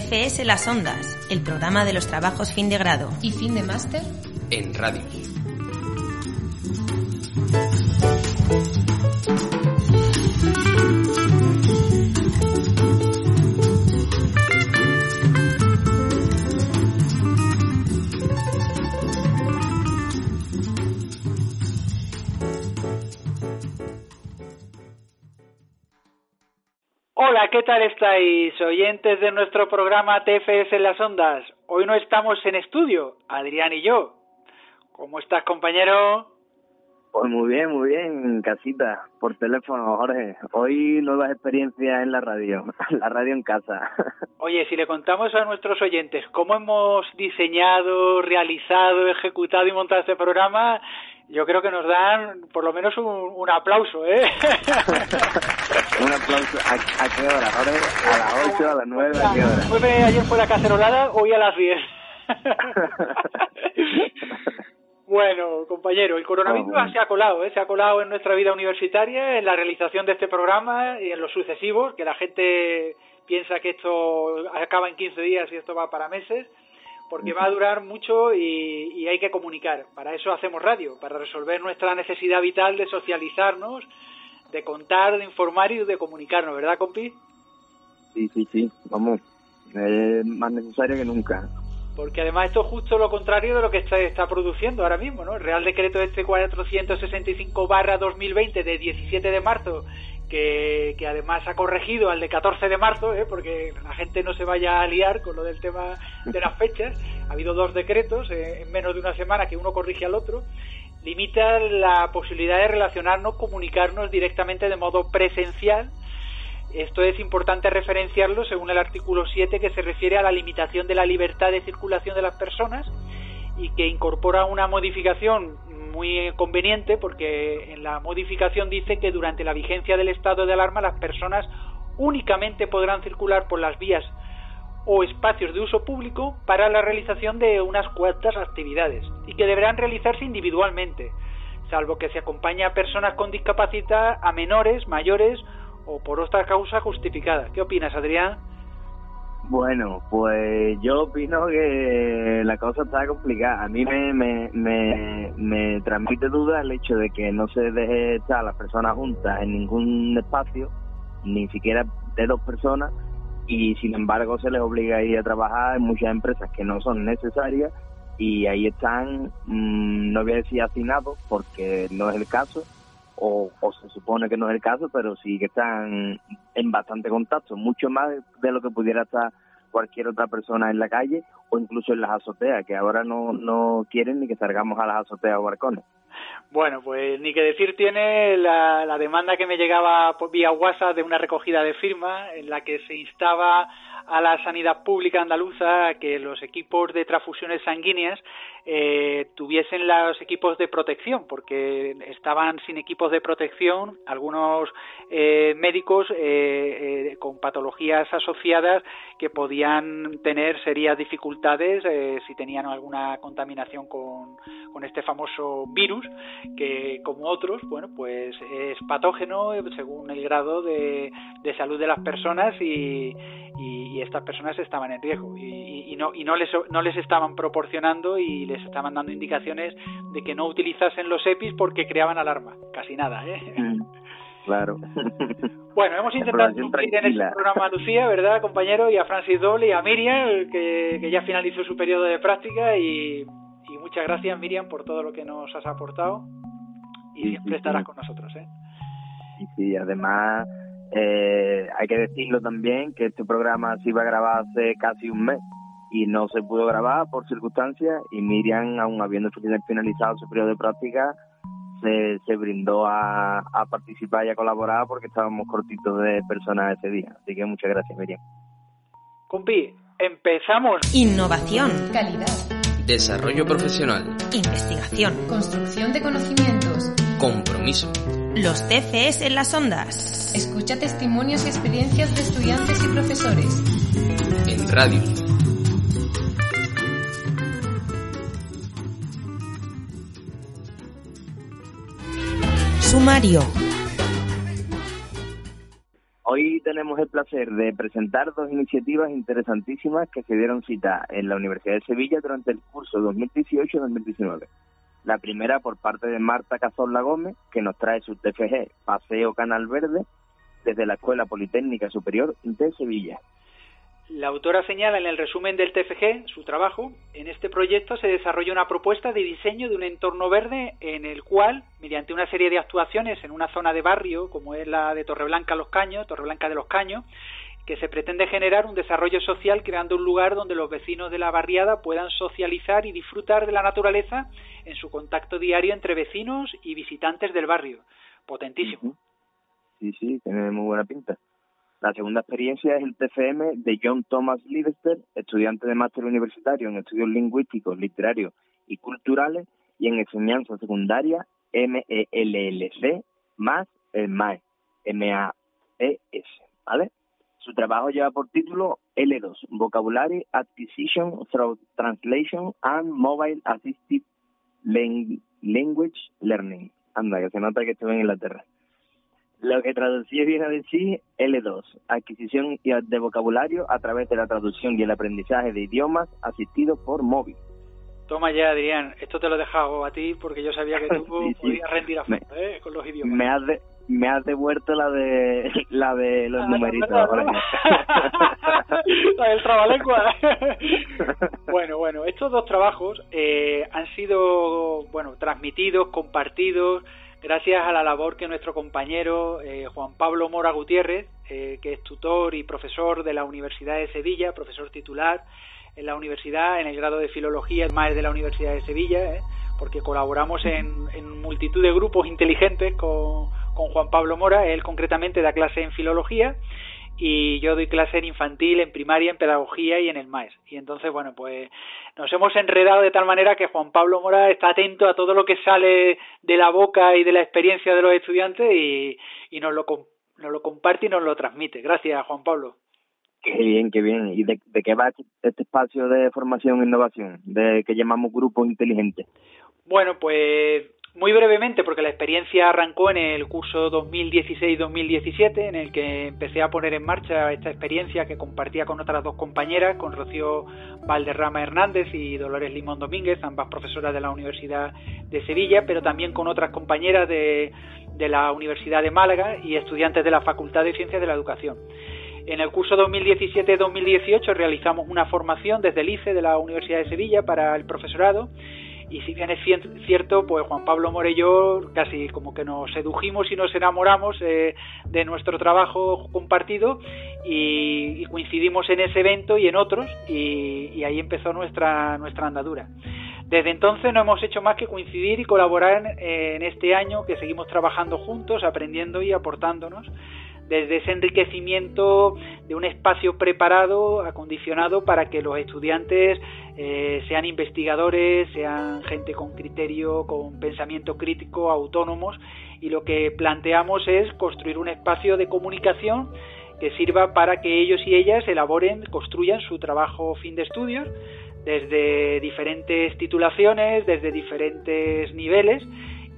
TFS Las Ondas, el programa de los trabajos fin de grado. ¿Y fin de máster? En radio. ¿Qué tal estáis, oyentes de nuestro programa TFS en las ondas? Hoy no estamos en estudio, Adrián y yo. ¿Cómo estás, compañero? Pues muy bien, muy bien, en casita, por teléfono, Jorge. Hoy nuevas experiencias en la radio, la radio en casa. Oye, si le contamos a nuestros oyentes cómo hemos diseñado, realizado, ejecutado y montado este programa, yo creo que nos dan por lo menos un, un aplauso, ¿eh? Un aplauso. ¿A, a qué hora? ¿A las 8, a las 9, a qué hora? Ayer fue la cacerolada, hoy a las 10. Bueno, compañero, el coronavirus Ah, bueno. se ha colado, ¿eh? se ha colado en nuestra vida universitaria, en la realización de este programa y en los sucesivos, que la gente piensa que esto acaba en 15 días y esto va para meses, porque va a durar mucho y, y hay que comunicar. Para eso hacemos radio, para resolver nuestra necesidad vital de socializarnos, de contar, de informar y de comunicarnos, ¿verdad, compi? Sí, sí, sí, vamos. Es más necesario que nunca. Porque además esto es justo lo contrario de lo que está, está produciendo ahora mismo, ¿no? El Real Decreto este 465 barra 2020 de 17 de marzo, que, además ha corregido al de 14 de marzo, ¿eh? porque la gente no se vaya a liar con lo del tema de las fechas. Ha habido dos decretos en menos de una semana que uno corrige al otro. Limita la posibilidad de relacionarnos, comunicarnos directamente de modo presencial esto es importante referenciarlo según el artículo 7 que se refiere a la limitación de la libertad de circulación de las personas y que incorpora una modificación muy conveniente porque en la modificación dice que durante la vigencia del estado de alarma las personas únicamente podrán circular por las vías o espacios de uso público para la realización de unas cuantas actividades y que deberán realizarse individualmente, salvo que se acompañe a personas con discapacidad, a menores, mayores o por otra causa justificada. ¿Qué opinas, Adrián? Bueno, pues yo opino que la cosa está complicada. A mí me, me, me, me transmite duda el hecho de que no se deje estar las personas juntas en ningún espacio, ni siquiera de dos personas, y sin embargo se les obliga a ir a trabajar en muchas empresas que no son necesarias y ahí están, mm, no voy a decir hacinados porque no es el caso, o, o se supone que no es el caso, pero sí que están en bastante contacto, mucho más de lo que pudiera estar cualquier otra persona en la calle o incluso en las azoteas, que ahora no, no quieren ni que salgamos a las azoteas o balcones. Bueno, pues ni que decir tiene la, la demanda que me llegaba vía WhatsApp de una recogida de firma en la que se instaba a la sanidad pública andaluza a que los equipos de transfusiones sanguíneas eh, tuviesen los equipos de protección, porque estaban sin equipos de protección algunos eh, médicos eh, eh, con patologías asociadas que podían tener serias dificultades eh, si tenían alguna contaminación con, este famoso virus, que como otros, bueno, pues es patógeno eh, según el grado de, salud de las personas y, y, estas personas estaban en riesgo. Y, y- no no les no les estaban proporcionando y les estaban dando indicaciones de que no utilizasen los EPIs porque creaban alarma casi nada ¿eh? Claro. bueno hemos intentado cumplir en este programa a Lucía verdad compañero y a Francis Doble y a Miriam que, que ya finalizó su periodo de práctica y, y muchas gracias Miriam por todo lo que nos has aportado y Sí, siempre sí, estarás sí. con nosotros ¿eh? Y sí, además eh, hay que decirlo también que este programa se iba a grabar hace casi un mes y no se pudo grabar por circunstancias y Miriam, aún habiendo finalizado su periodo de práctica, se, se brindó a, a, participar y a colaborar porque estábamos cortitos de personas ese día. Así que muchas gracias, Miriam. Compi, empezamos. Innovación. Calidad. Desarrollo profesional. Investigación. Construcción de conocimientos. Compromiso. Los TFS en las ondas. Escucha testimonios y experiencias de estudiantes y profesores. En radio. Sumario. Hoy tenemos el placer de presentar dos iniciativas interesantísimas que se dieron cita en la Universidad de Sevilla durante el curso 2018-2019. La primera por parte de Marta Cazorla Gómez, que nos trae su TFG Paseo Canal Verde desde la Escuela Politécnica Superior de Sevilla. La autora señala en el resumen del TFG su trabajo. En este proyecto se desarrolla una propuesta de diseño de un entorno verde en el cual, mediante una serie de actuaciones en una zona de barrio, como es la de Torreblanca Los Caños, Torreblanca de los Caños, que se pretende generar un desarrollo social creando un lugar donde los vecinos de la barriada puedan socializar y disfrutar de la naturaleza en su contacto diario entre vecinos y visitantes del barrio. Potentísimo. Sí, sí, tiene muy buena pinta. La segunda experiencia es el TFM de John Thomas Livester, estudiante de máster universitario en estudios lingüísticos, literarios y culturales y en enseñanza secundaria MELLC más el MAE, M-A-E-S, ¿vale? Su trabajo lleva por título L2, Vocabulary Acquisition Through Translation and Mobile Assisted Language Learning. Anda, que se nota que estuve en Inglaterra. Lo que traducía viene a decir L2, adquisición de vocabulario a través de la traducción y el aprendizaje de idiomas asistido por móvil. Toma ya, Adrián, esto te lo he dejado a ti porque yo sabía que tú podías rendir a fondo ¿eh? con los idiomas. Me has, me has devuelto la de la de los Ah, numeritos. la, ahora. la del trabalengua. bueno, bueno, estos dos trabajos eh, han sido, bueno, transmitidos, compartidos, gracias a la labor que nuestro compañero eh, Juan Pablo Mora Gutiérrez, eh, que es tutor y profesor de la Universidad de Sevilla, profesor titular en la universidad, en el grado de Filología, más de la Universidad de Sevilla, eh, porque colaboramos en, en multitud de grupos inteligentes con, con Juan Pablo Mora, él concretamente da clase en Filología y yo doy clase en infantil, en primaria, en pedagogía y en el MAES. Y entonces, bueno, pues nos hemos enredado de tal manera que Juan Pablo Mora está atento a todo lo que sale de la boca y de la experiencia de los estudiantes y, y nos, lo, nos lo comparte y nos lo transmite. Gracias, Juan Pablo. Qué bien, qué bien. ¿Y de, de qué va este espacio de formación e innovación, de que llamamos grupo inteligente? Bueno, pues muy brevemente, porque la experiencia arrancó en el curso 2016-2017, en el que empecé a poner en marcha esta experiencia que compartía con otras dos compañeras, con Rocío Valderrama Hernández y Dolores Limón Domínguez, ambas profesoras de la Universidad de Sevilla, pero también con otras compañeras de, de la Universidad de Málaga y estudiantes de la Facultad de Ciencias de la Educación. En el curso 2017-2018 realizamos una formación desde el ICE de la Universidad de Sevilla para el profesorado y si bien es cierto, pues Juan Pablo More y yo casi como que nos sedujimos y nos enamoramos eh, de nuestro trabajo compartido y, coincidimos en ese evento y en otros y, ahí empezó nuestra, nuestra andadura. Desde entonces no hemos hecho más que coincidir y colaborar en este año que seguimos trabajando juntos, aprendiendo y aportándonos desde ese enriquecimiento de un espacio preparado, acondicionado para que los estudiantes eh, sean investigadores, sean gente con criterio, con pensamiento crítico, autónomos, y lo que planteamos es construir un espacio de comunicación que sirva para que ellos y ellas elaboren, construyan su trabajo fin de estudios desde diferentes titulaciones, desde diferentes niveles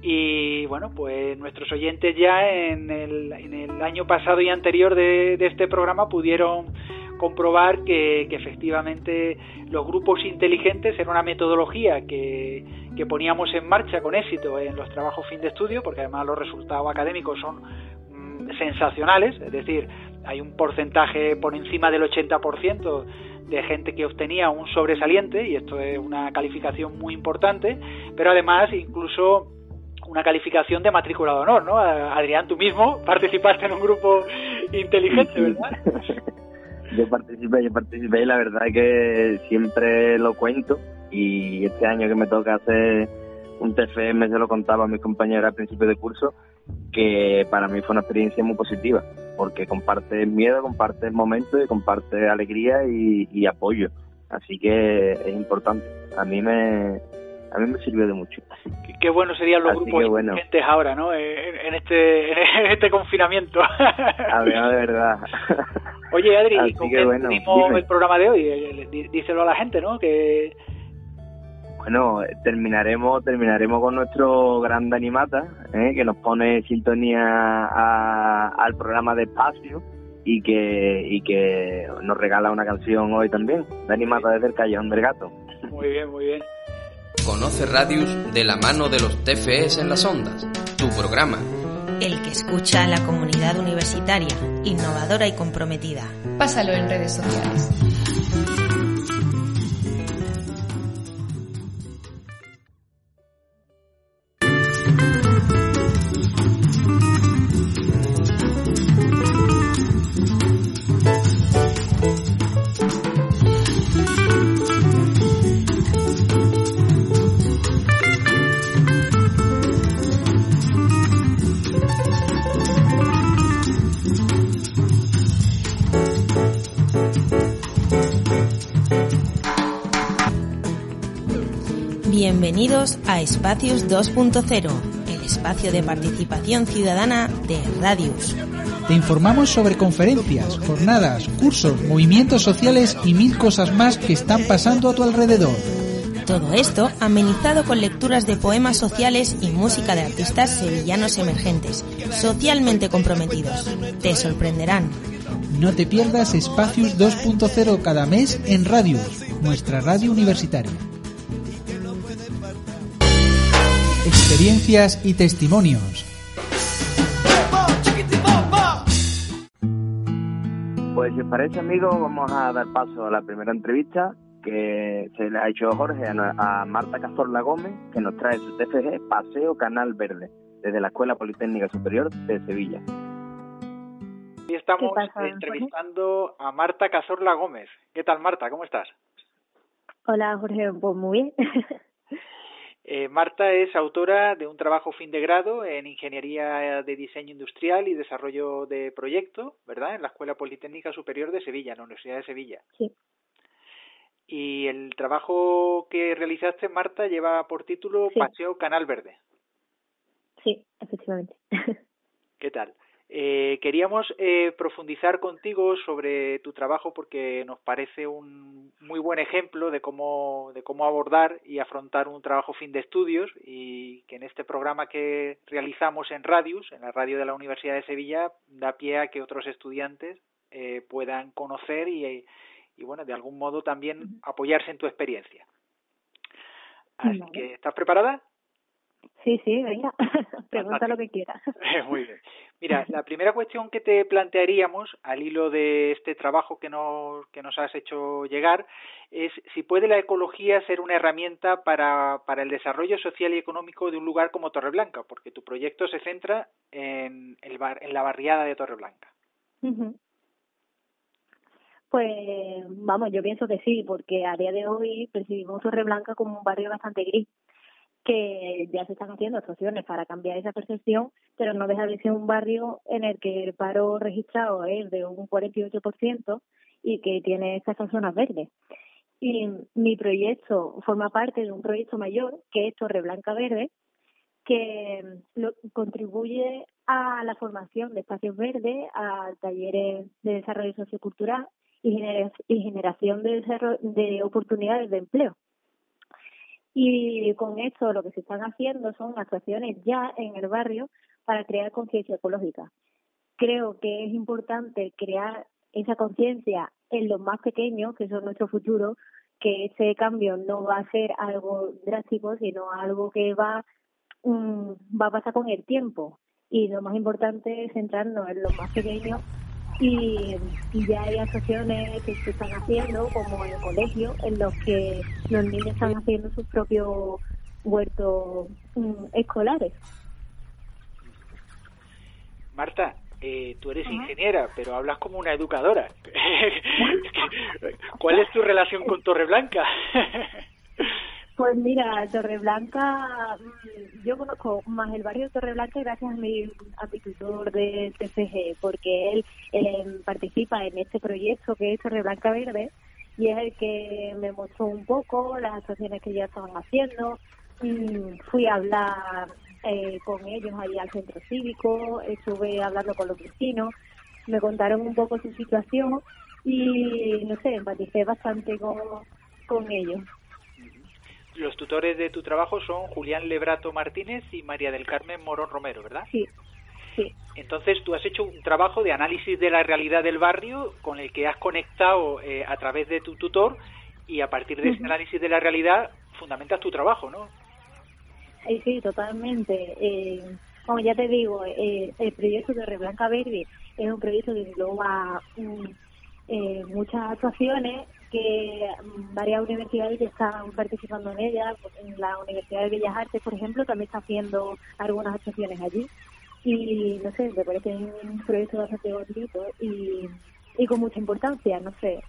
y bueno, pues nuestros oyentes ya en el, en el año pasado y anterior de, este programa pudieron comprobar que, que, efectivamente los grupos inteligentes era una metodología que, que, poníamos en marcha con éxito en los trabajos fin de estudio, porque además los resultados académicos son mmm, sensacionales, es decir, hay un porcentaje por encima del 80% de gente que obtenía un sobresaliente, y esto es una calificación muy importante, pero además incluso una calificación de matrícula de honor, ¿no? Adrián, tú mismo participaste en un grupo inteligente, ¿verdad? yo participé, yo participé y la verdad es que siempre lo cuento y este año que me toca hacer un TFM se lo contaba a mis compañeros al principio de curso que para mí fue una experiencia muy positiva porque comparte miedo, comparte momento y comparte alegría y apoyo. Así que es importante. A mí me, a mí me sirvió de mucho. Qué, bueno serían los grupos bueno. ahora, ¿no? En, este, en este confinamiento. A ver, de verdad. Oye, Adri, ¿con qué bueno, el programa de hoy? Eh, díselo a la gente, ¿no? Que bueno, terminaremos terminaremos con nuestro gran Danimata, ¿eh? que nos pone sintonía al programa de Espacio y que y que nos regala una canción hoy también. Danimata desde el Callejón del Gato. Muy bien, muy bien. Conoce Radius de la mano de los TFS en las ondas, tu programa. El que escucha a la comunidad universitaria, innovadora y comprometida. Pásalo en redes sociales. Bienvenidos a Espacios 2.0, el espacio de participación ciudadana de Radius. Te informamos sobre conferencias, jornadas, cursos, movimientos sociales y mil cosas más que están pasando a tu alrededor. Todo esto amenizado con lecturas de poemas sociales y música de artistas sevillanos emergentes, socialmente comprometidos. Te sorprenderán. No te pierdas Espacios 2.0 cada mes en Radius, nuestra radio universitaria. Experiencias y testimonios. Pues si os parece amigos, vamos a dar paso a la primera entrevista que se le ha hecho Jorge a, Marta Cazorla Gómez, que nos trae su TFG Paseo Canal Verde, desde la Escuela Politécnica Superior de Sevilla. Y estamos entrevistando a Marta Cazorla Gómez. ¿Qué tal Marta? ¿Cómo estás? Hola Jorge, pues muy bien. Eh, Marta es autora de un trabajo fin de grado en Ingeniería de Diseño Industrial y Desarrollo de Proyecto, ¿verdad? En la Escuela Politécnica Superior de Sevilla, en la Universidad de Sevilla. Sí. Y el trabajo que realizaste, Marta, lleva por título Paseo Canal Verde. Sí, efectivamente. ¿Qué tal? Eh, queríamos eh, profundizar contigo sobre tu trabajo porque nos parece un muy buen ejemplo de cómo, de cómo abordar y afrontar un trabajo fin de estudios y que en este programa que realizamos en Radius, en la radio de la Universidad de Sevilla, da pie a que otros estudiantes eh, puedan conocer y, y, bueno, de algún modo también apoyarse en tu experiencia. Así que, ¿estás preparada? Sí, sí, venga, pregunta lo que quieras. Muy bien. Mira, la primera cuestión que te plantearíamos al hilo de este trabajo que nos, que nos has hecho llegar es si puede la ecología ser una herramienta para, para el desarrollo social y económico de un lugar como Torreblanca, porque tu proyecto se centra en, el en la barriada de Torreblanca. Pues vamos, yo pienso que sí, porque a día de hoy percibimos Torreblanca como un barrio bastante gris que ya se están haciendo actuaciones para cambiar esa percepción, pero no deja de ser un barrio en el que el paro registrado es de un 48% y que tiene estas zonas verdes. Y mi proyecto forma parte de un proyecto mayor, que es Torre Blanca Verde, que contribuye a la formación de espacios verdes, a talleres de desarrollo sociocultural y, generación de oportunidades de empleo. Y con esto lo que se están haciendo son actuaciones ya en el barrio para crear conciencia ecológica. Creo que es importante crear esa conciencia en los más pequeños, que son nuestro futuro, que ese cambio no va a ser algo drástico, sino algo que va, mm, va a pasar con el tiempo. Y lo más importante es centrarnos en los más pequeños y, ya hay asociaciones que se están haciendo, como en el colegio, en los que los niños están haciendo sus propios huertos mm, escolares. Marta, eh, tú eres ingeniera, pero hablas como una educadora. ¿Cuál es tu relación con Torreblanca? Pues mira, Torreblanca, mm, yo conozco más el barrio de Torreblanca gracias a mi, a mi tutor de TCG, porque él eh, participa en este proyecto que es Torreblanca Verde y es el que me mostró un poco las actuaciones que ya estaban haciendo. Mm, fui a hablar eh, con ellos ahí al centro cívico, estuve hablando con los vecinos, me contaron un poco su situación y no sé, empaticé bastante con, con ellos los tutores de tu trabajo son Julián Lebrato Martínez y María del Carmen Morón Romero, ¿verdad? Sí. Sí. Entonces tú has hecho un trabajo de análisis de la realidad del barrio con el que has conectado eh, a través de tu tutor y a partir de ese análisis de la realidad fundamentas tu trabajo, ¿no? Sí, sí, totalmente. Eh, como ya te digo, eh, el proyecto de Reblanca Verde es un proyecto que engloba eh, muchas actuaciones que varias universidades están participando en ella. En la Universidad de Bellas Artes, por ejemplo, también está haciendo algunas actuaciones allí. Y no sé, me parece un proyecto bastante bonito y, y con mucha importancia, no sé.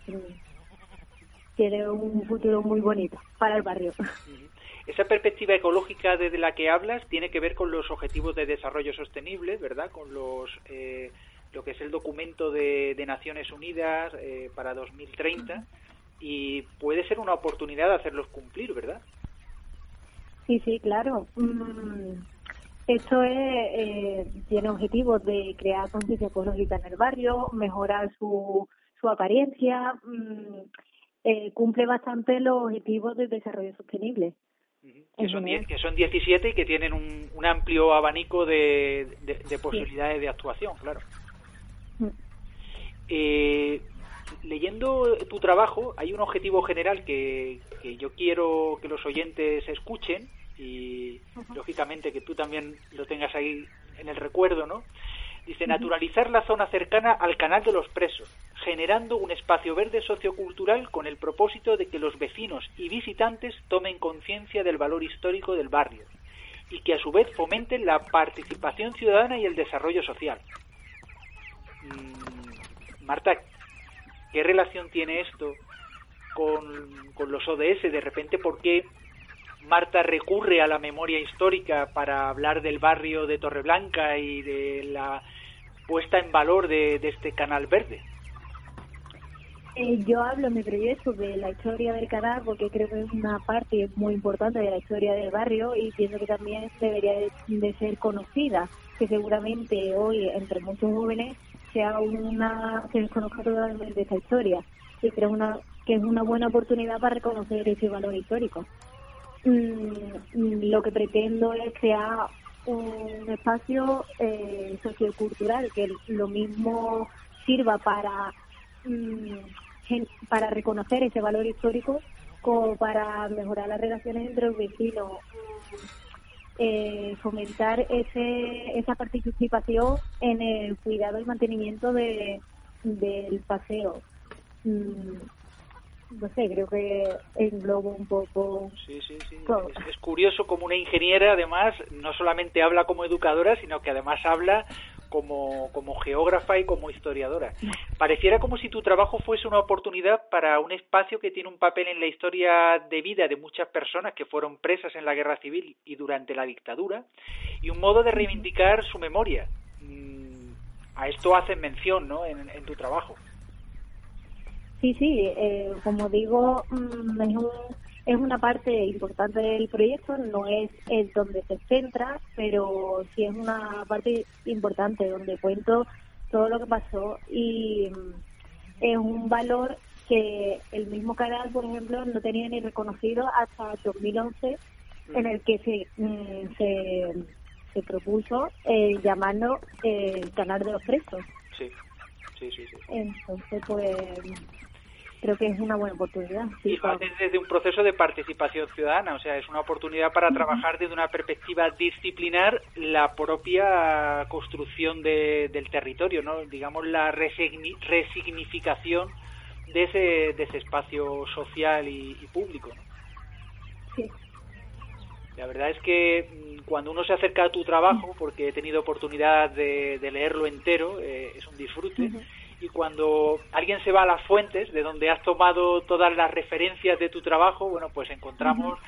Tiene un futuro muy bonito para el barrio. Esa perspectiva ecológica desde la que hablas tiene que ver con los objetivos de desarrollo sostenible, ¿verdad? Con los eh, lo que es el documento de, Naciones Unidas eh, para 2030 y puede ser una oportunidad de hacerlos cumplir, ¿verdad? Sí, sí, claro. Mm, esto es, eh, tiene objetivos de crear conciencia ecológica en el barrio, mejorar su, su apariencia, mm, eh, cumple bastante los objetivos del desarrollo sostenible. Que son, que son 17 y que tienen un, un amplio abanico de, de, posibilidades de actuación, claro. Mm. Eh, leyendo tu trabajo hay un objetivo general que, yo quiero que los oyentes escuchen y lógicamente que tú también lo tengas ahí en el recuerdo, ¿no? Dice, naturalizar la zona cercana al canal de los presos, generando un espacio verde sociocultural con el propósito de que los vecinos y visitantes tomen conciencia del valor histórico del barrio y que a su vez fomenten la participación ciudadana y el desarrollo social. Mm, Marta, ¿Qué relación tiene esto con, los ODS? De repente, ¿por qué Marta recurre a la memoria histórica para hablar del barrio de Torreblanca y de la puesta en valor de, este canal verde? Eh, yo hablo en mi proyecto de la historia del canal porque creo que es una parte muy importante de la historia del barrio y pienso que también debería de ser conocida, que seguramente hoy entre muchos jóvenes sea una que conozca totalmente esta historia y creo una, que es una buena oportunidad para reconocer ese valor histórico. Mm, lo que pretendo es crear un espacio eh, sociocultural que lo mismo sirva para mm, para reconocer ese valor histórico como para mejorar las relaciones entre los vecinos eh, fomentar ese, esa participación en el cuidado y mantenimiento de, del paseo. Mm, no sé, creo que englobo un poco. Sí, sí, sí. Es, curioso como una ingeniera, además, no solamente habla como educadora, sino que además habla como, como geógrafa y como historiadora. Pareciera como si tu trabajo fuese una oportunidad para un espacio que tiene un papel en la historia de vida de muchas personas que fueron presas en la guerra civil y durante la dictadura, y un modo de reivindicar su memoria. Mm, a esto haces mención, ¿no?, en, en tu trabajo. Sí, sí, eh, como digo, mm, es, es una parte importante del proyecto, no es el donde se centra, pero sí es una parte importante donde cuento todo lo que pasó y mm, es un valor que el mismo canal, por ejemplo, no tenía ni reconocido hasta 2011, en el que se, mm, se, se propuso eh, llamarlo eh, el canal de los presos. Sí, sí, sí. sí. Entonces, pues creo que es una buena oportunidad. y lo desde un proceso de participación ciudadana, o sea, es una oportunidad para trabajar desde una perspectiva disciplinar la propia construcción del territorio, ¿no? digamos la resignificación de ese, de ese espacio social y, público. Sí. La verdad es que mm, cuando uno se acerca a tu trabajo, porque he tenido oportunidad de, leerlo entero, eh, es un disfrute, y cuando alguien se va a las fuentes de donde has tomado todas las referencias de tu trabajo, bueno, pues encontramos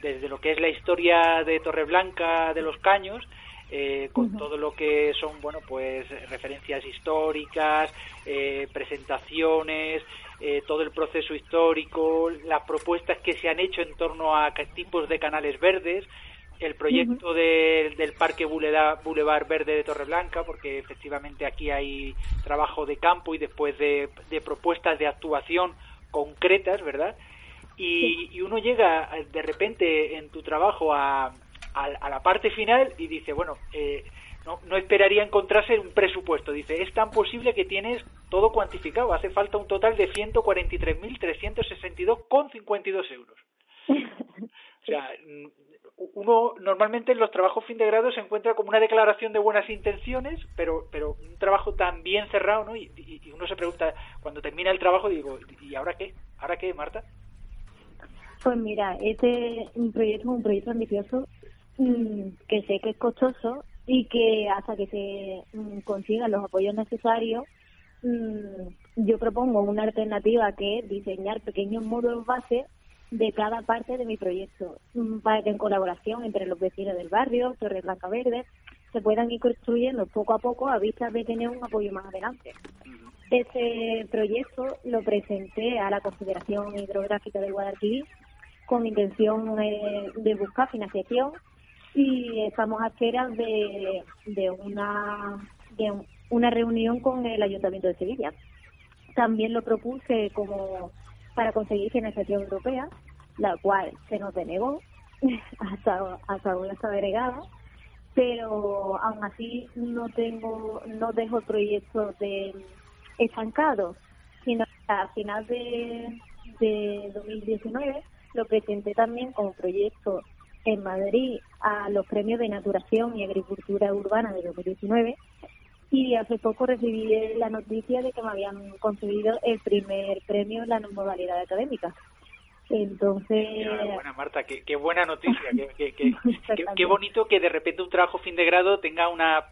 desde lo que es la historia de Torreblanca de los Caños, eh, con todo lo que son bueno pues referencias históricas eh, presentaciones eh, todo el proceso histórico las propuestas que se han hecho en torno a tipos de canales verdes el proyecto del Parque Boulevard, Verde de Torreblanca, porque efectivamente aquí hay trabajo de campo y después de, propuestas de actuación concretas, ¿verdad? Y, y, uno llega de repente en tu trabajo a, a, la parte final y dice, bueno, eh, no, no esperaría encontrarse un presupuesto. Dice, es tan posible que tienes todo cuantificado. Hace falta un total de 143.362,52 euros. O sea, uno normalmente en los trabajos fin de grado se encuentra como una declaración de buenas intenciones, pero, pero un trabajo tan bien cerrado, ¿no? Y, y uno se pregunta, cuando termina el trabajo, digo, ¿y ahora qué? ¿Ahora qué, Marta? Pues mira, este proyecto es un proyecto ambicioso Mm, que sé que es costoso y que hasta que se mm, consigan los apoyos necesarios, mm, yo propongo una alternativa que es diseñar pequeños módulos base de cada parte de mi proyecto, para que en colaboración entre los vecinos del barrio, Torre Blanca Verde, se puedan ir construyendo poco a poco a vista de tener un apoyo más adelante. Este proyecto lo presenté a la Confederación Hidrográfica del Guadalquivir con intención eh, de buscar financiación y estamos a espera de, de una de una reunión con el Ayuntamiento de Sevilla. También lo propuse como para conseguir financiación europea, la cual se nos denegó, hasta, hasta ahora está denegada, pero aún así no tengo, no dejo el proyecto de estancado, sino que a final de, de 2019 lo presenté también como proyecto en Madrid a los premios de Naturación y Agricultura Urbana de 2019 y hace poco recibí la noticia de que me habían concedido el primer premio en la modalidad académica. Entonces. Buena, Marta, qué, buena noticia. qué, bonito que de repente un trabajo fin de grado tenga una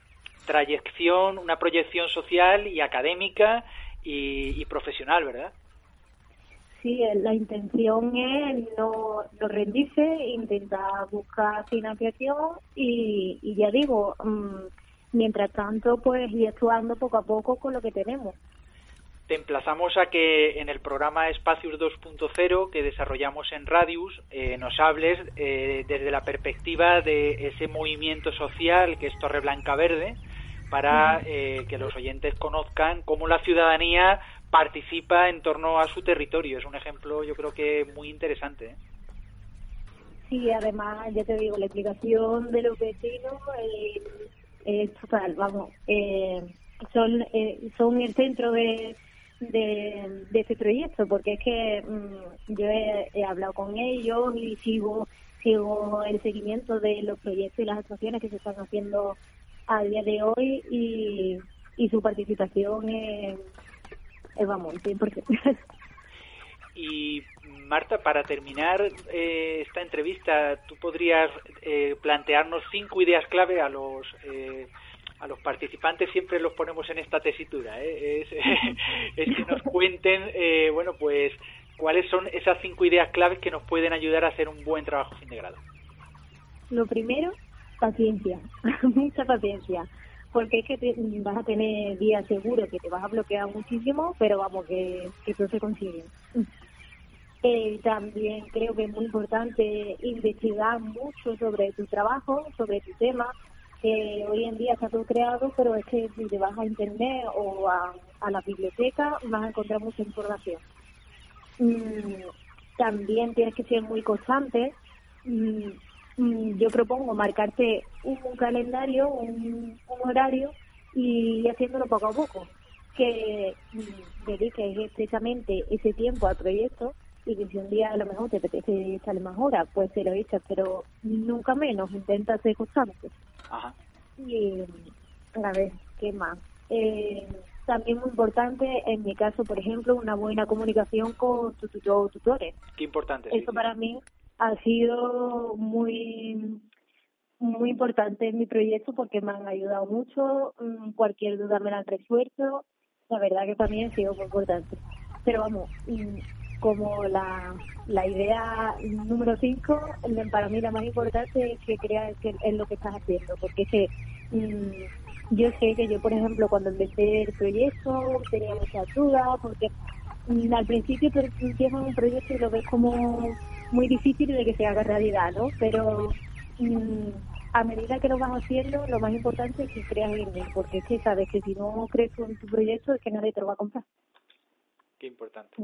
trayección, una proyección social y académica y profesional, ¿verdad? sí, la intención es no, no rendirse, intentar buscar financiación y, y ya digo, mm, mientras tanto, pues ir actuando poco a poco con lo que tenemos. Te emplazamos a que en el programa Espacios 2.0 que desarrollamos en Radius eh, nos hables eh, desde la perspectiva de ese movimiento social que es Torre Blanca Verde para eh, que los oyentes conozcan cómo la ciudadanía participa en torno a su territorio. Es un ejemplo, yo creo que muy interesante. ¿eh? Sí, además, ya te digo, la explicación de los vecinos es total, vamos, eh, son, son el centro de, de, este proyecto, porque es que mm, yo he, hablado con ellos y sigo, sigo el seguimiento de los proyectos y las actuaciones que se están haciendo a día de hoy y, y su participación es Eva Monte, porque... Y Marta, para terminar eh, esta entrevista, ¿tú podrías eh, plantearnos cinco ideas clave a los eh, a los participantes? Siempre los ponemos en esta tesitura, es, es, que nos cuenten, bueno, pues cuáles son esas cinco ideas claves que nos pueden ayudar a hacer un buen trabajo fin de grado. Lo primero, paciencia, mucha paciencia porque es que vas a tener días seguros que te vas a bloquear muchísimo, pero vamos, que, que todo se consigue. Eh, también creo que es muy importante investigar mucho sobre tu trabajo, sobre tu tema. que hoy en día está todo creado, pero es que si te vas a internet o a, la biblioteca vas a encontrar mucha información. Mm, también tienes que ser muy constante. Mm, Mm, yo propongo marcarte un, calendario, un, horario y haciéndolo poco a poco. Que dediques estrechamente ese tiempo al proyecto y que si un día a lo mejor te apetece echarle más horas, pues te lo echas, pero nunca menos, intenta ser constante. Ajá. Y a ver, ¿qué más? Eh, también muy importante, en mi caso, por ejemplo, una buena comunicación con tus tutores. Qué importante. Eso para mí ha sido muy muy importante en mi proyecto porque me han ayudado mucho, mm, cualquier duda me la han resuelto, la verdad que para mí ha sido muy importante. Pero vamos, mm, como la, la idea número 5, para mí la más importante es que creas que es lo que estás haciendo, porque que mm, yo sé que yo, por ejemplo, cuando empecé el proyecto tenía muchas dudas, porque al principio empiezas un proyecto y lo ves como muy difícil de que se haga realidad, ¿no? Pero a medida que lo vas haciendo, lo más importante es que creas en él, porque es sabes que si no crees en tu proyecto es que nadie te lo va a comprar. Qué importante.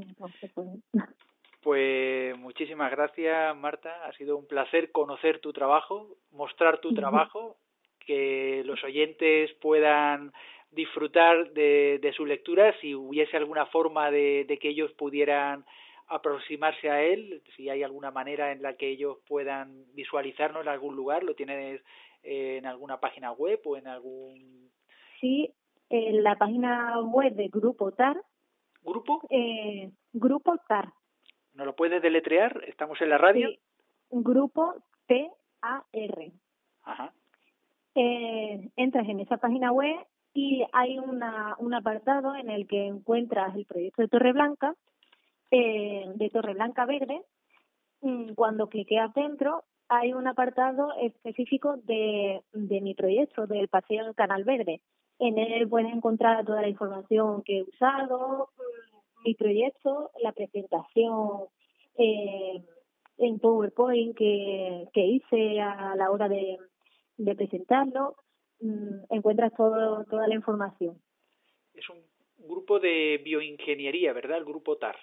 Pues, muchísimas gracias, Marta. Ha sido un placer conocer tu trabajo, mostrar tu trabajo, que los oyentes puedan disfrutar de, de su lectura, si hubiese alguna forma de, de que ellos pudieran aproximarse a él, si hay alguna manera en la que ellos puedan visualizarnos en algún lugar, ¿lo tienes en alguna página web o en algún...? Sí, en la página web de Grupo TAR. ¿Grupo? Eh, Grupo TAR. ¿No lo puedes deletrear? ¿Estamos en la radio? Sí, Grupo T-A-R. Ajá. Eh, entras en esa página web y hay una, un apartado en el que encuentras el proyecto de Torreblanca eh, de Torreblanca Verde, mm, cuando cliqueas dentro hay un apartado específico de, de mi proyecto, del Paseo del Canal Verde. En él puedes encontrar toda la información que he usado, mm, mi proyecto, la presentación eh, en PowerPoint que, que hice a la hora de, de presentarlo. Mm, encuentras todo, toda la información. Es un grupo de bioingeniería, ¿verdad? El grupo TAR.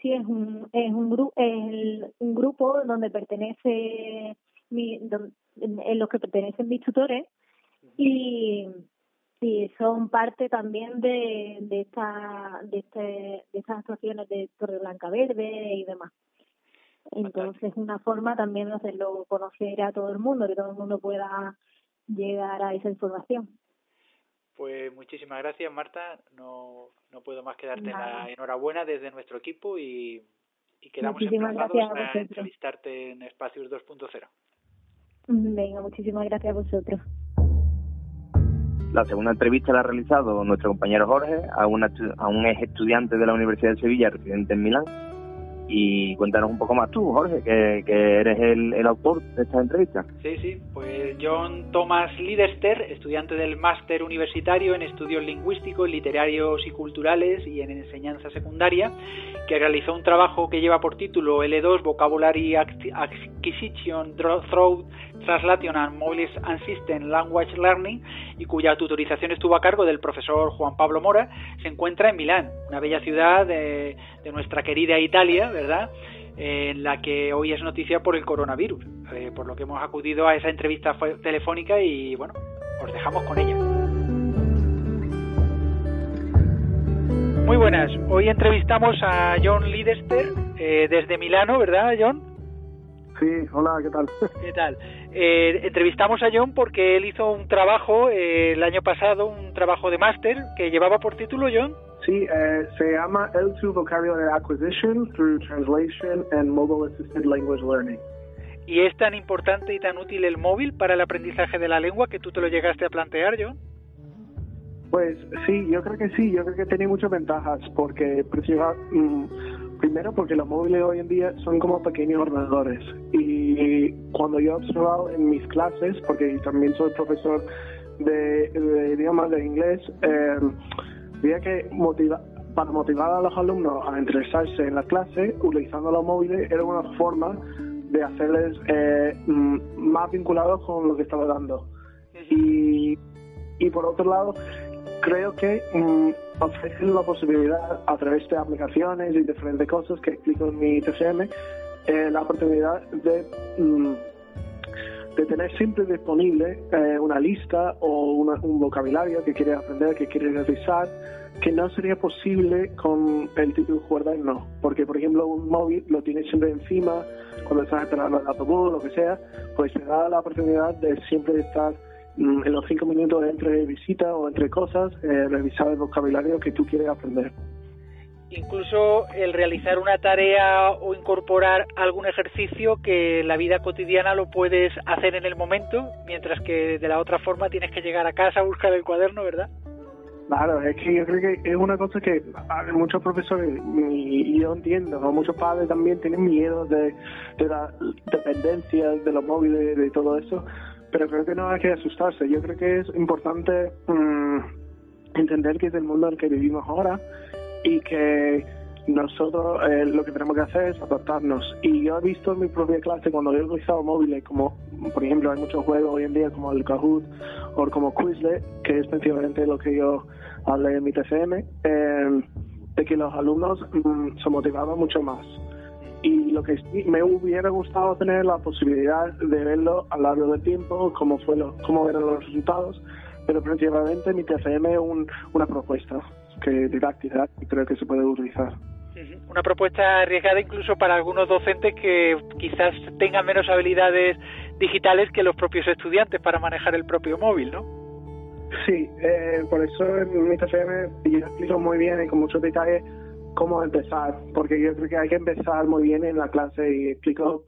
Sí, es un, es un, grupo un grupo donde pertenece mi, en los que pertenecen mis tutores y, y son parte también de, de, esta, de, este, de estas actuaciones de Torre Blanca Verde y demás. Entonces, es una forma también de hacerlo conocer a todo el mundo, que todo el mundo pueda llegar a esa información. Pues muchísimas gracias, Marta. No, no puedo más que darte la enhorabuena desde nuestro equipo y, y quedamos muchísimas gracias a, entrevistarte en Espacios 2.0. Venga, muchísimas gracias a vosotros. La segunda entrevista la ha realizado nuestro compañero Jorge a, una, a un ex estudiante de la Universidad de Sevilla residente en Milán y cuéntanos un poco más tú, Jorge, que, eres el, el, autor de esta entrevista. Sí, sí, pues John Thomas Lidester, estudiante del máster universitario en estudios lingüísticos, literarios y culturales y en enseñanza secundaria, que realizó un trabajo que lleva por título L2 Vocabulary Acquisition Through Translation and Mobile and System Language Learning y cuya tutorización estuvo a cargo del profesor Juan Pablo Mora, se encuentra en Milán, una bella ciudad de, nuestra querida Italia, ¿verdad? en la que hoy es noticia por el coronavirus, eh, por lo que hemos acudido a esa entrevista telefónica y bueno, os dejamos con ella. Muy buenas, hoy entrevistamos a John Lidester eh, desde Milano, ¿verdad, John? Sí, hola, ¿qué tal? ¿Qué tal? Eh, entrevistamos a John porque él hizo un trabajo eh, el año pasado, un trabajo de máster que llevaba por título, John. Sí, eh, se llama L2 Vocabulary Acquisition through Translation and Mobile Assisted Language Learning. ¿Y es tan importante y tan útil el móvil para el aprendizaje de la lengua que tú te lo llegaste a plantear, John? Pues sí, yo creo que sí, yo creo que tiene muchas ventajas porque mm, primero porque los móviles hoy en día son como pequeños ordenadores y cuando yo he observado en mis clases, porque también soy profesor de, idiomas de inglés, eh, veía que motiva, para motivar a los alumnos a interesarse en la clase, utilizando los móviles era una forma de hacerles eh, mm, más vinculados con lo que estaba dando. Y, y por otro lado, creo que mm, ofrecen la posibilidad a través de aplicaciones y diferentes cosas que explico en mi TCM, eh, la oportunidad de, mm, de tener siempre disponible eh, una lista o un vocabulario que quiere aprender, que quiere revisar, que no sería posible con el título no. Porque por ejemplo un móvil lo tienes siempre encima cuando estás esperando el autobús, lo que sea, pues te da la oportunidad de siempre estar en los cinco minutos entre visita o entre cosas, eh, revisar el vocabulario que tú quieres aprender. incluso el realizar una tarea o incorporar algún ejercicio que la vida cotidiana lo puedes hacer en el momento, mientras que de la otra forma tienes que llegar a casa a buscar el cuaderno, ¿verdad? Claro, es que yo creo que es una cosa que muchos profesores, y yo entiendo, muchos padres también tienen miedo de, de la dependencia de los móviles, de todo eso, pero creo que no hay que asustarse. Yo creo que es importante mm, entender que es el mundo en el que vivimos ahora y que nosotros eh, lo que tenemos que hacer es adaptarnos. Y yo he visto en mi propia clase cuando he utilizado móviles, como por ejemplo hay muchos juegos hoy en día como el Kahoot o como Quizlet, que es principalmente lo que yo hablé en mi TCM, eh, de que los alumnos mm, se motivaban mucho más. Y lo que sí me hubiera gustado tener la posibilidad de verlo a lo largo del tiempo, cómo, fue lo, cómo eran los resultados, pero principalmente mi TCM es una propuesta que didáctica y creo que se puede utilizar. Una propuesta arriesgada incluso para algunos docentes que quizás tengan menos habilidades digitales que los propios estudiantes para manejar el propio móvil, ¿no? Sí, eh, por eso en mi TFM yo explico muy bien y con muchos detalles cómo empezar, porque yo creo que hay que empezar muy bien en la clase y explico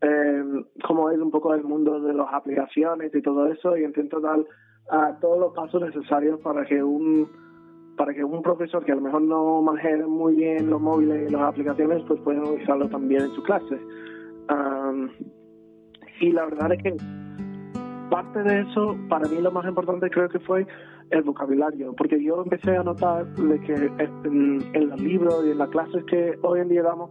eh, cómo es un poco el mundo de las aplicaciones y todo eso y intento dar a todos los pasos necesarios para que un para que un profesor que a lo mejor no maneje muy bien los móviles y las aplicaciones, pues pueda usarlo también en su clase. y la verdad es que parte de eso, para mí lo más importante creo que fue el vocabulario, porque yo empecé a notar de que en, los libros y en las clases que hoy en día damos,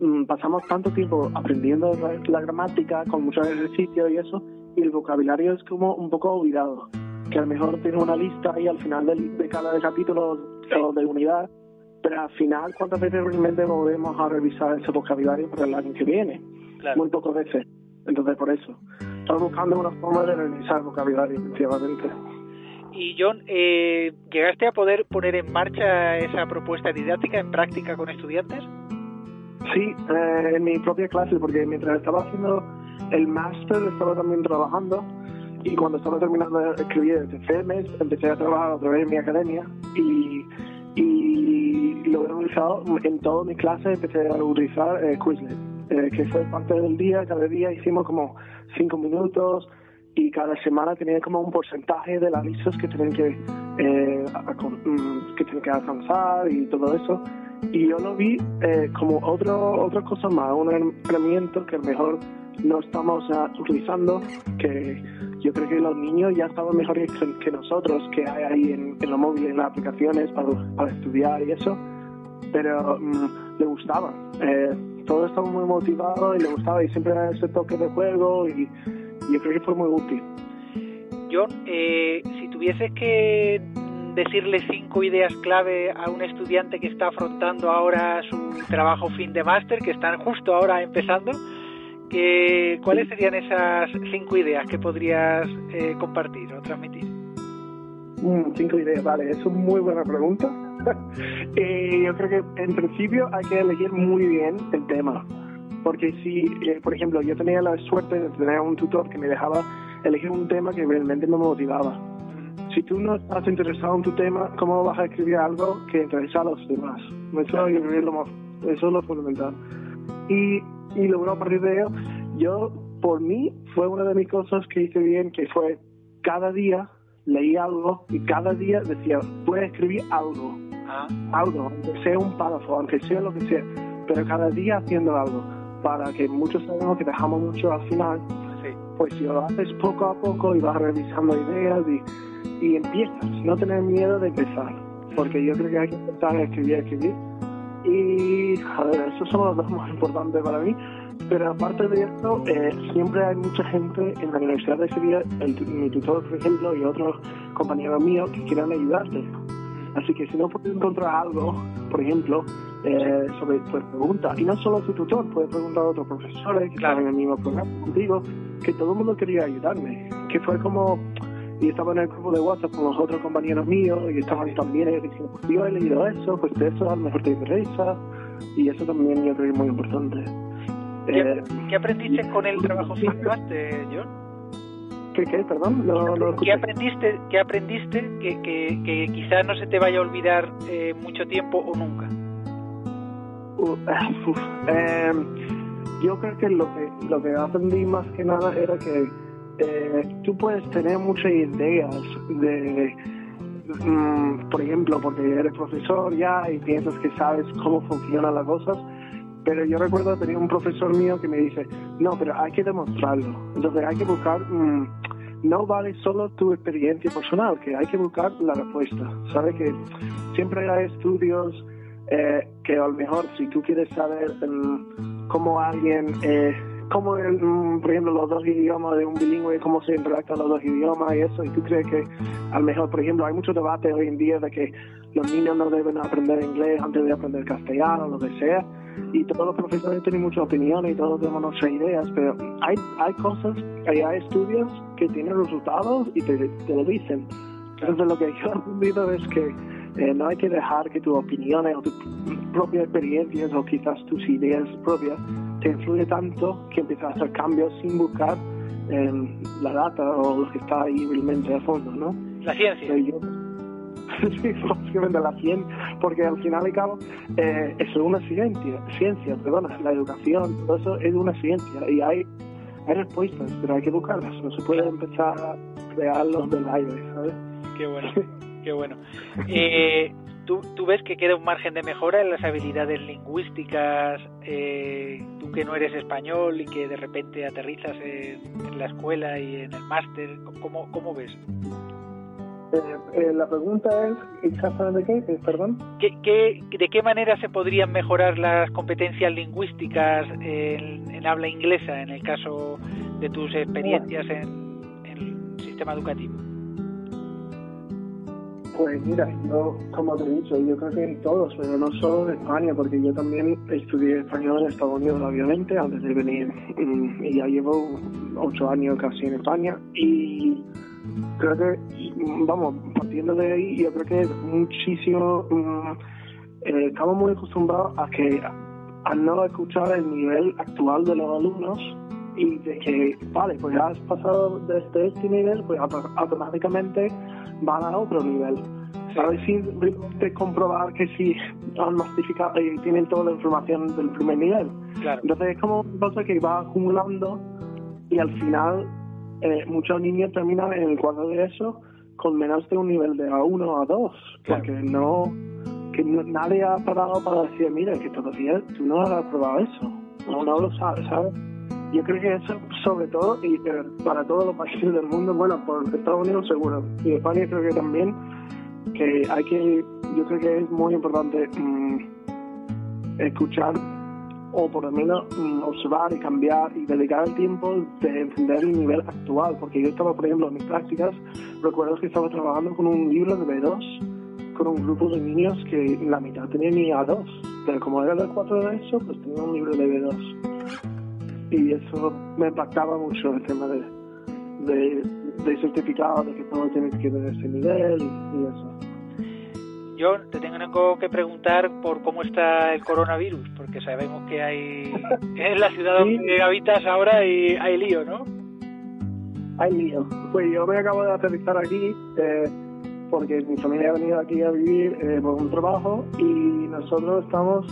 mm, pasamos tanto tiempo aprendiendo la, gramática con muchos ejercicios y eso, y el vocabulario es como un poco olvidado que a lo mejor tiene una lista ahí al final de, cada capítulo o de unidad, pero al final, ¿cuántas veces realmente volvemos a revisar ese vocabulario para el año que viene? Muy pocas veces. Entonces, por eso. Estamos buscando una forma de revisar el vocabulario, efectivamente. Y John, eh, ¿llegaste a poder poner en marcha esa propuesta didáctica en práctica con estudiantes? Sí, eh, en mi propia clase, porque mientras estaba haciendo el máster estaba también trabajando. Y cuando estaba terminando de escribir el TCM, empecé a trabajar otra vez en mi academia. Y, y lo he utilizado en todas mis clases, empecé a utilizar eh, Quizlet, eh, que fue parte del día, cada día hicimos como cinco minutos y cada semana tenía como un porcentaje de las listas que tienen que, eh, mm, que, tienen que alcanzar y todo eso. Y yo lo vi eh, como otro, otra cosa más, un herramienta que a mejor no estamos utilizando, que yo creo que los niños ya estaban mejores que, nosotros, que hay ahí en, los móviles, en las aplicaciones para, estudiar y eso, pero mm, le gustaba. Eh, todos estaban muy motivados y le gustaba y siempre era ese toque de juego y, yo creo que fue muy útil. John, eh, si tuvieses que decirle cinco ideas clave a un estudiante que está afrontando ahora su trabajo fin de máster, que están justo ahora empezando, ¿Cuáles serían esas cinco ideas que podrías eh, compartir o transmitir? Mm, cinco ideas, vale, es una muy buena pregunta. Eh, yo creo que en principio hay que elegir muy bien el tema. Porque si, eh, por ejemplo, yo tenía la suerte de tener un tutor que me dejaba elegir un tema que realmente me motivaba. Si tú no estás interesado en tu tema, ¿cómo vas a escribir algo que interesa a los demás? Eso, es lo, eso es lo fundamental. Y y luego a partir de ello, yo, por mí, fue una de mis cosas que hice bien, que fue cada día leí algo y cada día decía, voy a escribir algo, ah. algo, aunque sea un párrafo, aunque sea lo que sea, pero cada día haciendo algo, para que muchos sabemos que dejamos mucho al final, pues si lo haces poco a poco y vas revisando ideas y, y empiezas, no tener miedo de empezar, porque yo creo que hay que empezar a escribir, a escribir, y, a ver, esos son los dos más importantes para mí. Pero aparte de esto, eh, siempre hay mucha gente en la Universidad de Sevilla, mi tutor, por ejemplo, y otros compañeros míos que quieran ayudarte. Así que si no puedes encontrar algo, por ejemplo, eh, sobre, pues pregunta. Y no solo a tu tutor, puedes preguntar a otros profesores que están en el mismo programa contigo, que todo el mundo quería ayudarme. Que fue como y estaba en el grupo de WhatsApp con los otros compañeros míos y estaban también diciendo, pues yo he leído eso, pues de eso a lo mejor te interesa y eso también yo creo que es muy importante. ¿Qué, eh, ¿qué aprendiste con el trabajo fluctuante, John? ¿Qué, qué? Perdón, ¿Qué aprendiste, qué aprendiste que, que, que quizás no se te vaya a olvidar eh, mucho tiempo o nunca? uh, em, yo creo que lo que lo que aprendí más que nada era que eh, tú puedes tener muchas ideas de mm, por ejemplo porque eres profesor ya y piensas que sabes cómo funcionan las cosas pero yo recuerdo tenía un profesor mío que me dice no pero hay que demostrarlo entonces hay que buscar mm, no vale solo tu experiencia personal, que hay que buscar la respuesta. Sabes que siempre hay estudios eh, que a lo mejor si tú quieres saber um, cómo alguien, eh, cómo mm, por ejemplo los dos idiomas de un bilingüe, cómo se interactúan los dos idiomas y eso, y tú crees que a lo mejor, por ejemplo, hay mucho debate hoy en día de que los niños no deben aprender inglés antes de aprender castellano, lo que sea, y todos los profesores tienen muchas opiniones y todos tenemos nuestras ideas, pero hay, hay cosas, hay, hay estudios que tienen resultados y te, te lo dicen. Entonces lo que yo he aprendido es que eh, no hay que dejar que tus opiniones o tus propias experiencias o quizás tus ideas propias te influye tanto que empiezas a hacer cambios sin buscar eh, la data o lo que está ahí realmente a fondo, ¿no? La ciencia. sí, básicamente la ciencia, porque al final y cabo eh, es una ciencia, ciencia, perdona, la educación, todo eso es una ciencia y hay, hay respuestas, pero hay que buscarlas, no se puede empezar a crearlos del aire, ¿sabes? Qué bueno. Qué bueno. Eh, ¿tú, ¿tú, ves que queda un margen de mejora en las habilidades lingüísticas? Eh, tú que no eres español y que de repente aterrizas en, la escuela y en el máster, ¿cómo, cómo ves? Eh, la pregunta es exactamente qué, perdón. ¿Qué, qué, de qué manera se podrían mejorar las competencias lingüísticas en, en habla inglesa en el caso de tus experiencias en, en el sistema educativo? Pues mira, yo, como te he dicho, yo creo que todos, pero no solo en España, porque yo también estudié español en Estados Unidos, obviamente, antes de venir. Y ya llevo ocho años casi en España. Y creo que, vamos, partiendo de ahí, yo creo que muchísimo. Eh, estamos muy acostumbrados a que a no escuchar el nivel actual de los alumnos y de que, vale, pues ya has pasado desde este nivel, pues automáticamente van a otro nivel. ¿Sabes? Sin comprobar que si han mastificado y tienen toda la información del primer nivel. Entonces es como una cosa que va acumulando y al final eh, muchos niños terminan en el cuadro de eso con menos de un nivel de A1 o A2, porque no que nadie ha parado para decir, mira, que todavía tú no has probado eso, no, no lo sabes, ¿sabes? Yo creo que eso, sobre todo, y para todos los países del mundo, bueno, por Estados Unidos seguro, y España creo que también, que hay que, yo creo que es muy importante mm, escuchar o por lo menos mm, observar y cambiar y dedicar el tiempo de entender el nivel actual, porque yo estaba, por ejemplo, en mis prácticas, recuerdo que estaba trabajando con un libro de B2, con un grupo de niños que la mitad tenían ni A2, pero como era de 4 de eso, pues tenía un libro de B2 y eso me impactaba mucho el tema de, de, de certificado, de que todo tiene que tener ese nivel y, eso. Yo te tengo que preguntar por cómo está el coronavirus, porque sabemos que hay en la ciudad donde habitas ahora y hay lío, ¿no? Hay lío. Pues yo me acabo de aterrizar aquí eh, porque mi familia ha venido aquí a vivir eh, por un trabajo y nosotros estamos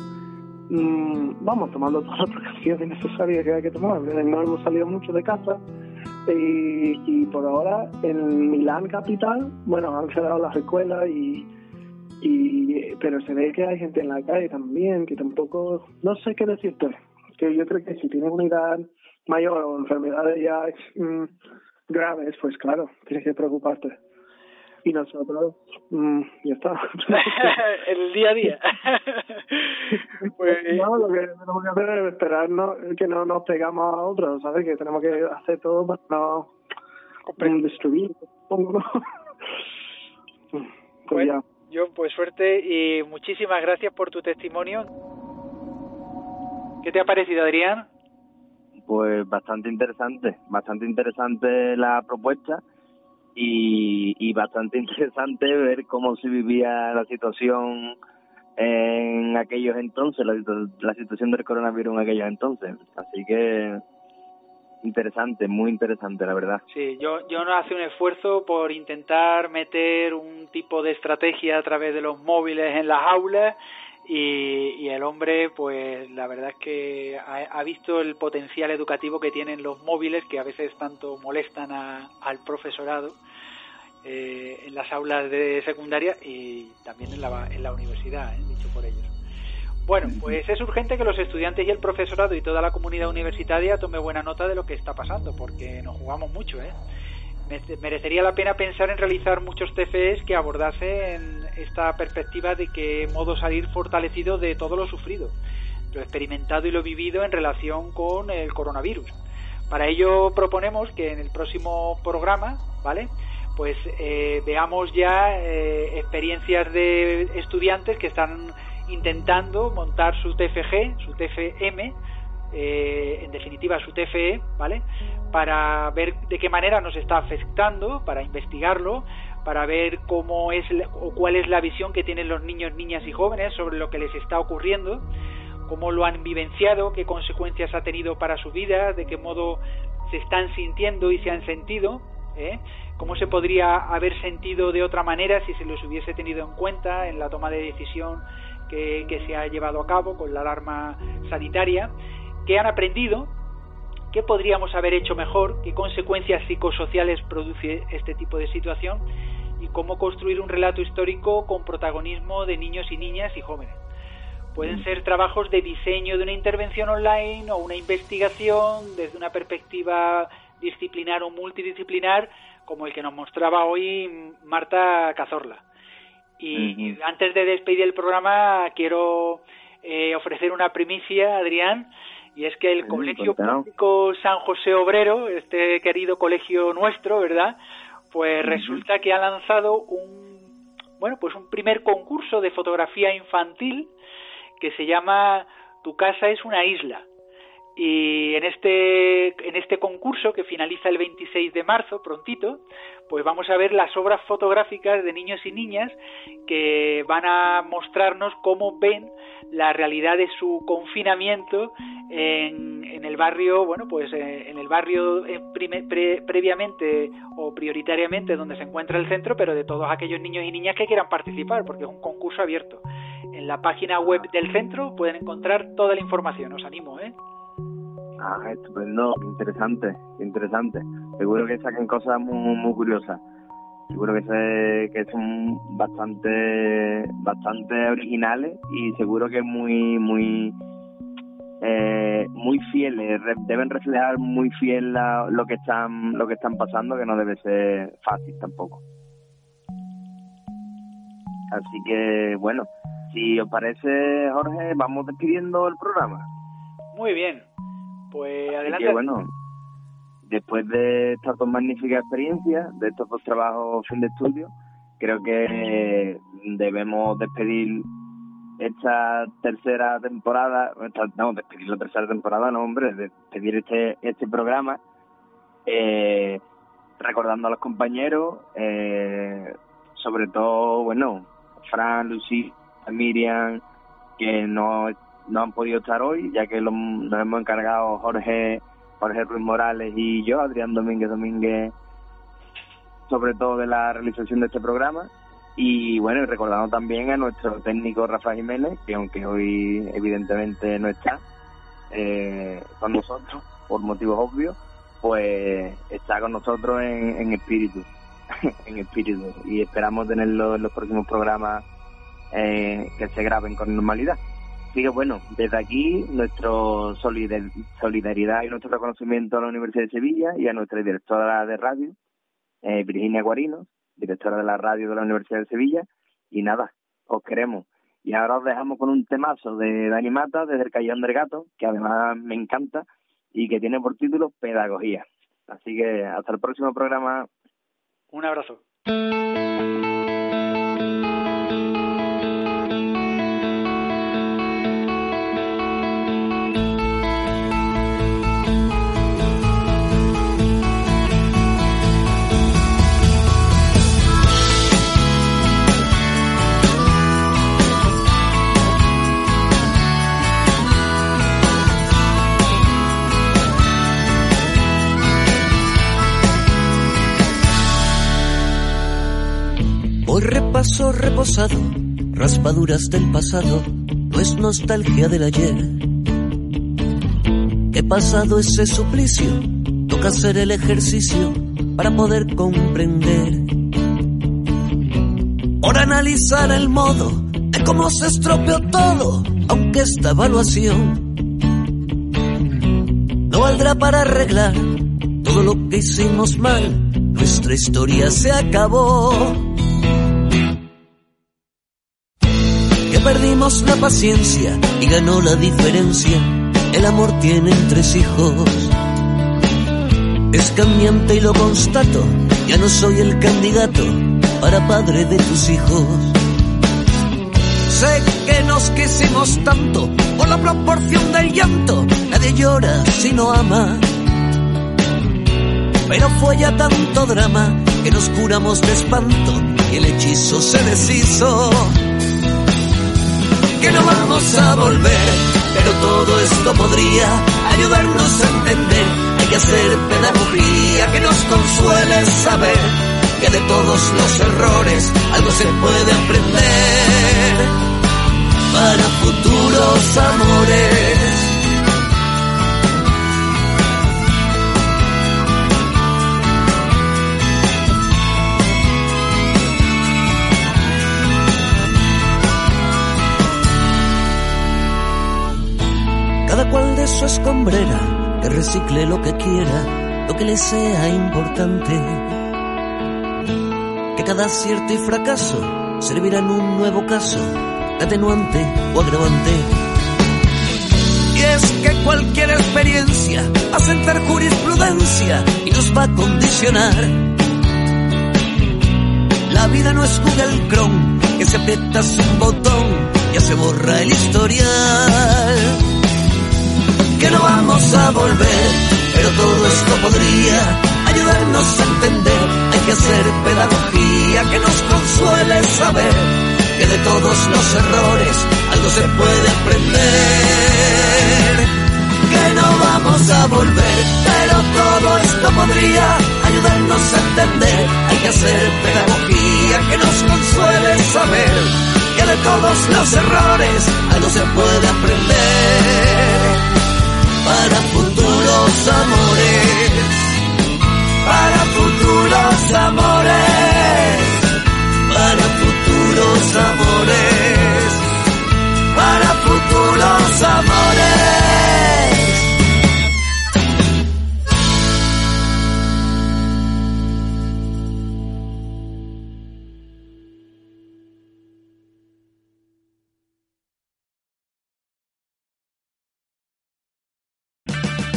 Mm, vamos tomando todas las precauciones necesarias que hay que tomar. No hemos salido mucho de casa y, por ahora en Milán capital, bueno, han cerrado las escuelas y, y pero se ve que hay gente en la calle también que tampoco, no sé qué decirte, que yo creo que si tienes una edad mayor o enfermedades ya mm, graves, pues claro, tienes que preocuparte y nosotros mmm, ya está. El día a día. Pues no lo que tenemos que hacer es esperar que no nos pegamos a otros sabes que tenemos que hacer todo para no destruir pues ya. yo pues suerte y muchísimas gracias por tu testimonio. ¿qué te ha parecido Adrián? pues bastante interesante bastante interesante la propuesta y, bastante interesante ver cómo se vivía la situación en aquellos entonces, la, situación del coronavirus en aquellos entonces. Así que interesante, muy interesante, la verdad. Sí, yo, yo no hace un esfuerzo por intentar meter un tipo de estrategia a través de los móviles en las aulas y, el hombre, pues la verdad es que ha, visto el potencial educativo que tienen los móviles que a veces tanto molestan al profesorado eh, en las aulas de secundaria y también en la, en la universidad, ¿eh? dicho por ellos. Bueno, pues es urgente que los estudiantes y el profesorado y toda la comunidad universitaria tome buena nota de lo que está pasando, porque nos jugamos mucho, ¿eh? merecería la pena pensar en realizar muchos TFEs que abordasen esta perspectiva de qué modo salir fortalecido de todo lo sufrido, lo experimentado y lo vivido en relación con el coronavirus. Para ello proponemos que en el próximo programa, ¿vale? Pues eh, veamos ya eh, experiencias de estudiantes que están intentando montar su TFG, su TFM, eh, en definitiva su TFE, ¿vale? Para ver de qué manera nos está afectando, para investigarlo, para ver cómo es o cuál es la visión que tienen los niños, niñas y jóvenes sobre lo que les está ocurriendo, cómo lo han vivenciado, qué consecuencias ha tenido para su vida, de qué modo se están sintiendo y se han sentido, ¿eh? cómo se podría haber sentido de otra manera si se los hubiese tenido en cuenta en la toma de decisión que, que se ha llevado a cabo con la alarma sanitaria qué han aprendido, qué podríamos haber hecho mejor, qué consecuencias psicosociales produce este tipo de situación y cómo construir un relato histórico con protagonismo de niños y niñas y jóvenes. Pueden ser trabajos de diseño de una intervención online o una investigación desde una perspectiva disciplinar o multidisciplinar, como el que nos mostraba hoy Marta Cazorla. Y, antes de despedir el programa, quiero eh, ofrecer una primicia, Adrián, y es que el Colegio Público San José Obrero, este querido colegio nuestro, ¿verdad? Pues resulta que ha lanzado un bueno, pues un primer concurso de fotografía infantil que se llama Tu casa es una isla. Y en este, en este concurso, que finaliza el 26 de marzo, prontito, pues vamos a ver las obras fotográficas de niños y niñas que van a mostrarnos cómo ven la realidad de su confinamiento en, en el barrio, bueno, pues eh, en el barrio eh, previamente o prioritariamente donde se encuentra el centro, pero de todos aquellos niños y niñas que quieran participar, porque es un concurso abierto. En la página web del centro pueden encontrar toda la información, os animo, ¿eh? Ah, estupendo, interesante, interesante. Seguro que saquen cosas muy, muy curiosas. Seguro que, se, que son bastante, bastante originales y seguro que muy, muy, eh, muy fieles. Deben reflejar muy fiel lo que están, lo que están pasando, que no debe ser fácil tampoco. Así que, bueno, si os parece, Jorge, vamos despidiendo el programa. Muy bien, pues adelante. Que, bueno, después de estas dos magníficas experiencias, de estos dos trabajos fin de estudio, creo que debemos despedir esta tercera temporada, no, despedir la tercera temporada, no, hombre, despedir este, este programa, eh, recordando a los compañeros, eh, sobre todo, bueno, Fran, Lucy, Miriam, que no no han podido estar hoy, ya que nos hemos encargado Jorge, Jorge Ruiz Morales y yo, Adrián Domínguez Domínguez, sobre todo de la realización de este programa. Y bueno, recordando también a nuestro técnico Rafa Jiménez, que aunque hoy evidentemente no está eh, con nosotros, por motivos obvios, pues está con nosotros en, en espíritu, en espíritu. Y esperamos tenerlo en los próximos programas eh, que se graben con normalidad. Así que bueno, desde aquí nuestro solidaridad y nuestro reconocimiento a la Universidad de Sevilla y a nuestra directora de radio, eh, Virginia Guarinos, directora de la radio de la Universidad de Sevilla. Y nada, os queremos. Y ahora os dejamos con un temazo de Dani Mata desde el Callejón del Gato, que además me encanta y que tiene por título Pedagogía. Así que hasta el próximo programa. Un abrazo. Repaso reposado, raspaduras del pasado, no es nostalgia del ayer. He pasado ese suplicio, toca hacer el ejercicio para poder comprender. Por analizar el modo de cómo se estropeó todo, aunque esta evaluación no valdrá para arreglar todo lo que hicimos mal. Nuestra historia se acabó. Perdimos la paciencia y ganó la diferencia. El amor tiene tres hijos. Es cambiante y lo constato. Ya no soy el candidato para padre de tus hijos. Sé que nos quisimos tanto por la proporción del llanto. Nadie llora si no ama. Pero fue ya tanto drama que nos curamos de espanto y el hechizo se deshizo. Que no vamos a volver, pero todo esto podría ayudarnos a entender. Hay que hacer pedagogía que nos consuele saber que de todos los errores algo se puede aprender para futuros amores. Su escombrera, que recicle lo que quiera, lo que le sea importante. Que cada acierto y fracaso servirá en un nuevo caso, atenuante o agravante. Y es que cualquier experiencia va a sentar jurisprudencia y nos va a condicionar. La vida no es Google Chrome, que se aprietas un botón ya se borra el historial que no vamos a volver, pero todo esto podría ayudarnos a entender. Hay que hacer pedagogía que nos consuele saber que de todos los errores algo se puede aprender. Que no vamos a volver, pero todo esto podría ayudarnos a entender. Hay que hacer pedagogía que nos consuele saber que de todos los errores algo se puede aprender para futuros amores, para futuros amores, para futuros amores, para futuros amores.